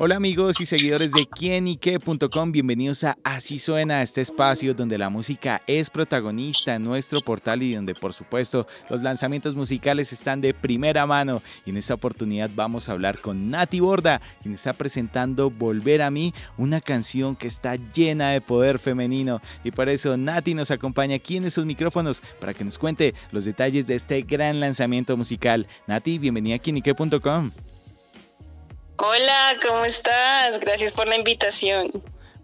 Hola amigos y seguidores de quienique.com, bienvenidos a Así Suena, este espacio donde la música es protagonista en nuestro portal y donde por supuesto los lanzamientos musicales están de primera mano. Y en esta oportunidad vamos a hablar con Nati Borda, quien está presentando Volver a mí, una canción que está llena de poder femenino. Y por eso Nati nos acompaña aquí en esos micrófonos para que nos cuente los detalles de este gran lanzamiento musical. Nati, bienvenida a quienique.com. Hola, ¿cómo estás? Gracias por la invitación.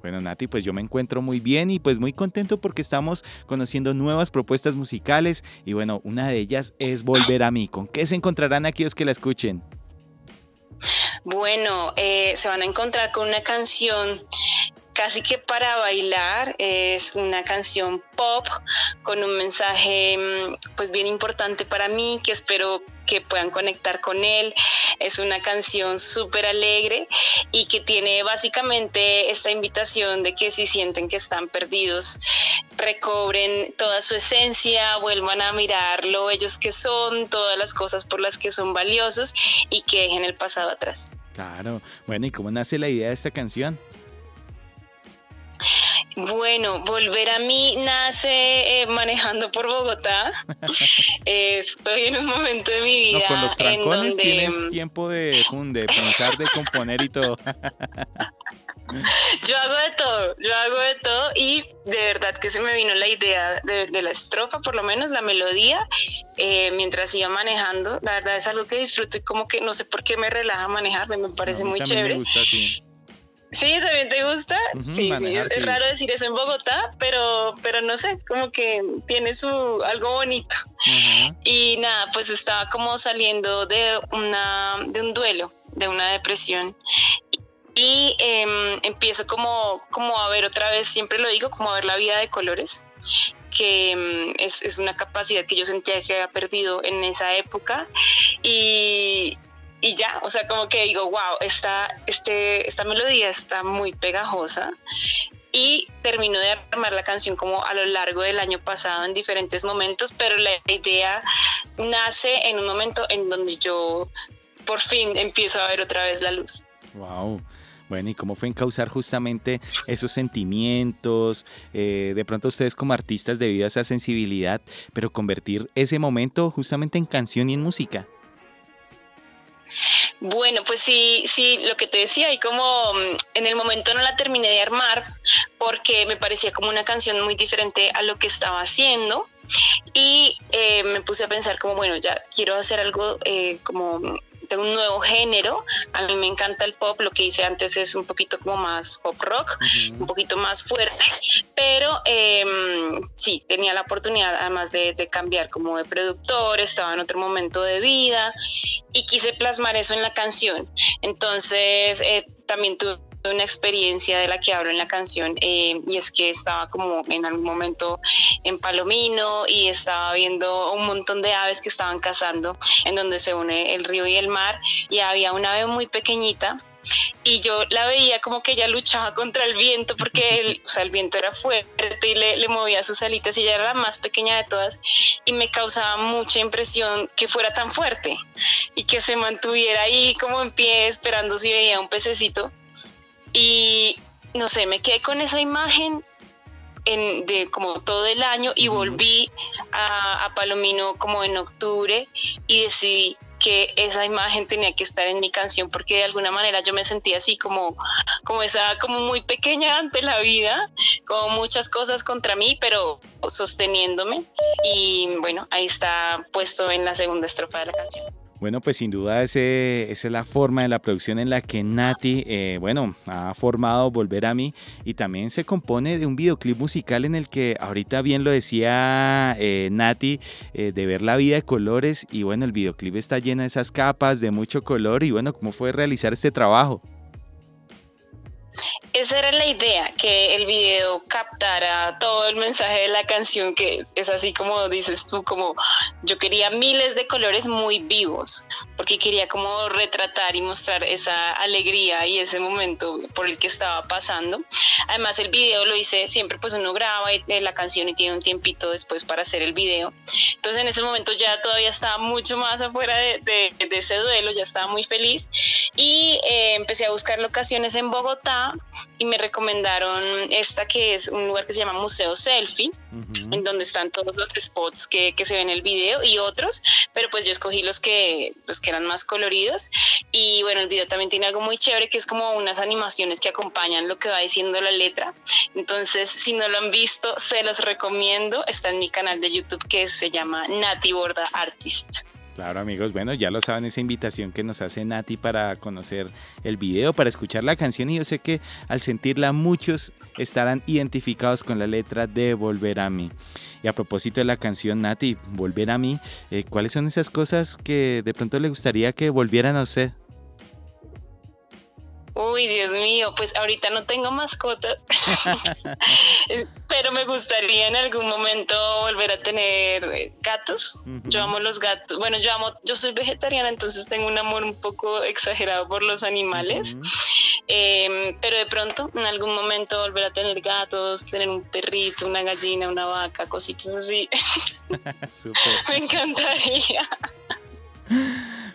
Bueno, Nati, pues yo me encuentro muy bien y pues muy contento porque estamos conociendo nuevas propuestas musicales y bueno, una de ellas es Volver a mí. ¿Con qué se encontrarán aquellos que la escuchen? Bueno, eh, se van a encontrar con una canción casi que para bailar. Es una canción pop con un mensaje mm, pues bien importante para mí que espero que puedan conectar con él. Es una canción súper alegre y que tiene básicamente esta invitación de que si sienten que están perdidos, recobren toda su esencia, vuelvan a mirarlo ellos que son, todas las cosas por las que son valiosos y que dejen el pasado atrás. Claro, bueno, ¿y cómo nace la idea de esta canción? Bueno, volver a mí nace eh, manejando por Bogotá. estoy en un momento de mi vida. con los trancones tienes mm, tiempo de, de pensar, de componer y todo. yo hago de todo, yo hago de todo y de verdad que se me vino la idea de, la estrofa, por lo menos la melodía, eh, mientras iba manejando. La verdad es algo que disfruto y como que no sé por qué me relaja manejar, me parece muy chévere. Me gusta, sí. Sí, también te gusta. sí, sí, es, raro decir eso en Bogotá, pero, pero no sé, como que tiene su algo bonito. Y nada, pues estaba como saliendo de una, de un duelo, de una depresión. Y em, empiezo como, como a ver otra vez, siempre lo digo, como a ver la vida de colores que em, es, es, una capacidad que yo sentía que había perdido en esa época y, y ya, o sea, como que digo, wow, esta, este, esta melodía está muy pegajosa y termino de armar la canción como a lo largo del año pasado en diferentes momentos, pero la idea nace en un momento en donde yo por fin empiezo a ver otra vez la luz. Wow. Bueno, ¿y cómo fue encauzar justamente esos sentimientos? Eh, de pronto ustedes como artistas debido a esa sensibilidad, pero convertir ese momento justamente en canción y en música. Bueno, pues sí, sí, lo que te decía, y como mm, en el momento no la terminé de armar porque me parecía como una canción muy diferente a lo que estaba haciendo y eh, me puse a pensar como, bueno, ya quiero hacer algo eh, como de un nuevo género. A mí me encanta el pop, lo que hice antes es un poquito como más pop rock, un poquito más fuerte, pero em, sí, tenía la oportunidad además de, cambiar como de productor, estaba en otro momento de vida y quise plasmar eso en la canción. Entonces, eh, también tuve una experiencia de la que hablo en la canción eh, y es que estaba como en algún momento en Palomino y estaba viendo un montón de aves que estaban cazando en donde se une el río y el mar y había una ave muy pequeñita y yo la veía como que ella luchaba contra el viento porque el, o sea, el viento era fuerte y le, le, movía sus alitas y ella era la más pequeña de todas y me causaba mucha impresión que fuera tan fuerte y que se mantuviera ahí como en pie esperando si veía un pececito y no sé, me quedé con esa imagen en, de como todo el año y volví a, Palomino como en octubre y decidí que esa imagen tenía que estar en mi canción porque de alguna manera yo me sentía así como, como esa, como muy pequeña ante la vida, como muchas cosas contra mí, pero sosteniéndome. Y bueno, ahí está puesto en la segunda estrofa de la canción. Bueno, pues sin duda ese, esa es la forma de la producción en la que Nati, eh, bueno, ha formado Volver a mí y también se compone de un videoclip musical en el que ahorita bien lo decía eh, Nati, eh, de ver la vida de colores y bueno, el videoclip está lleno de esas capas de mucho color y bueno, ¿cómo fue realizar este trabajo? Esa era la idea, que el video captara todo el mensaje de la canción, que es, así como dices tú, como yo quería miles de colores muy vivos, porque quería como retratar y mostrar esa alegría y ese momento por el que estaba pasando. Además el video lo hice, siempre pues uno graba eh, la canción y tiene un tiempito después para hacer el video. Entonces en ese momento ya todavía estaba mucho más afuera de, ese duelo, ya estaba muy feliz y eh, empecé a buscar locaciones en Bogotá y me recomendaron esta que es un lugar que se llama Museo Selfie, en donde están todos los spots que, que, se ven en el video y otros, pero pues yo escogí los que, los que eran más coloridos. Y bueno, el video también tiene algo muy chévere que es como unas animaciones que acompañan lo que va diciendo la letra, entonces si no lo han visto, se los recomiendo, está en mi canal de YouTube que se llama Nati Borda Artist. Claro amigos, bueno, ya lo saben esa invitación que nos hace Nati para conocer el video, para escuchar la canción y yo sé que al sentirla muchos estarán identificados con la letra de Volver a mí. Y a propósito de la canción Nati, Volver a mí, eh, ¿cuáles son esas cosas que de pronto le gustaría que volvieran a usted? Uy, Dios mío, pues ahorita no tengo mascotas, pero me gustaría en algún momento volver a tener eh, gatos. Yo amo los gatos. Bueno, yo amo, yo soy vegetariana, entonces tengo un amor un poco exagerado por los animales. Em, pero de pronto, en algún momento volver a tener gatos, tener un perrito, una gallina, una vaca, cositas así. me encantaría.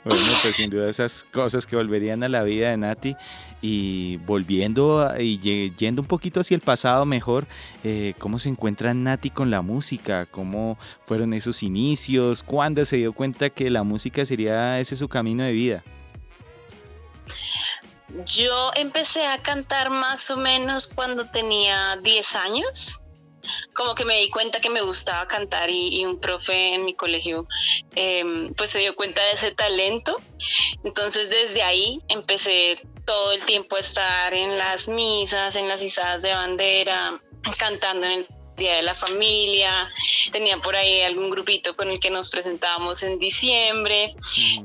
Bueno, pues sin duda esas cosas que volverían a la vida de Nati y volviendo y yendo un poquito hacia el pasado mejor, eh, ¿cómo se encuentra Nati con la música? ¿Cómo fueron esos inicios? ¿Cuándo se dio cuenta que la música sería ese su camino de vida? Yo empecé a cantar más o menos cuando tenía 10 años como que me di cuenta que me gustaba cantar y, un profe en mi colegio em, pues se dio cuenta de ese talento. Entonces desde ahí empecé todo el tiempo a estar en las misas, en las izadas de bandera, cantando en el Día de la Familia, tenía por ahí algún grupito con el que nos presentábamos en diciembre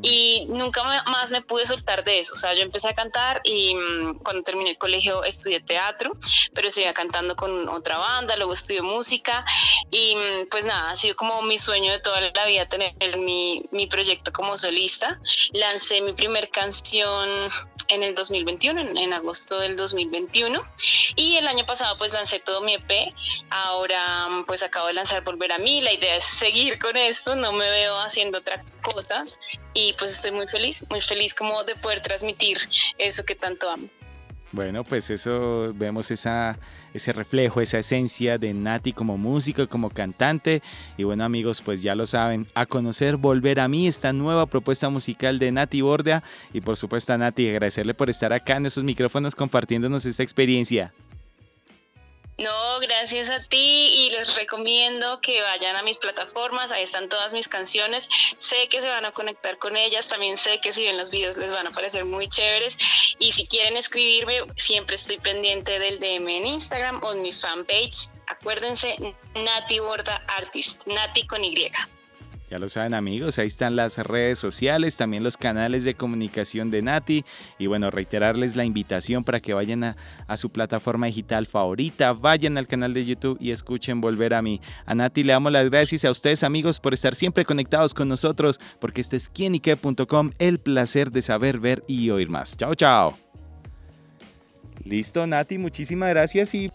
y nunca más me pude soltar de eso. O sea, yo empecé a cantar y mm, cuando terminé el colegio estudié teatro, pero seguía cantando con otra banda, luego estudié música y mm, pues nada, ha sido como mi sueño de toda la vida tener mi, mi proyecto como solista. Lancé mi primer canción en el 2021, en, en, agosto del 2021. Y el año pasado pues lancé todo mi EP. Ahora pues acabo de lanzar Volver a mí. La idea es seguir con esto, no me veo haciendo otra cosa. Y pues estoy muy feliz, muy feliz como de poder transmitir eso que tanto amo. Bueno, pues eso vemos esa, ese reflejo, esa esencia de Nati como músico, como cantante. Y bueno amigos, pues ya lo saben, a conocer Volver a mí, esta nueva propuesta musical de Nati Borda. Y por supuesto a Nati, agradecerle por estar acá en esos micrófonos compartiéndonos esta experiencia. No, gracias a ti y les recomiendo que vayan a mis plataformas, ahí están todas mis canciones, sé que se van a conectar con ellas, también sé que si ven los videos les van a parecer muy chéveres. Y si quieren escribirme siempre estoy pendiente del DM en Instagram o en mi fanpage, acuérdense Nati Borda Artist, Nati con Y. Ya lo saben amigos, ahí están las redes sociales, también los canales de comunicación de Nati y bueno, reiterarles la invitación para que vayan a, su plataforma digital favorita, vayan al canal de YouTube y escuchen Volver a mí. A Nati le damos las gracias a ustedes amigos por estar siempre conectados con nosotros porque este es quienique.com, el placer de saber, ver y oír más. Chao, chao. Listo Nati, muchísimas gracias y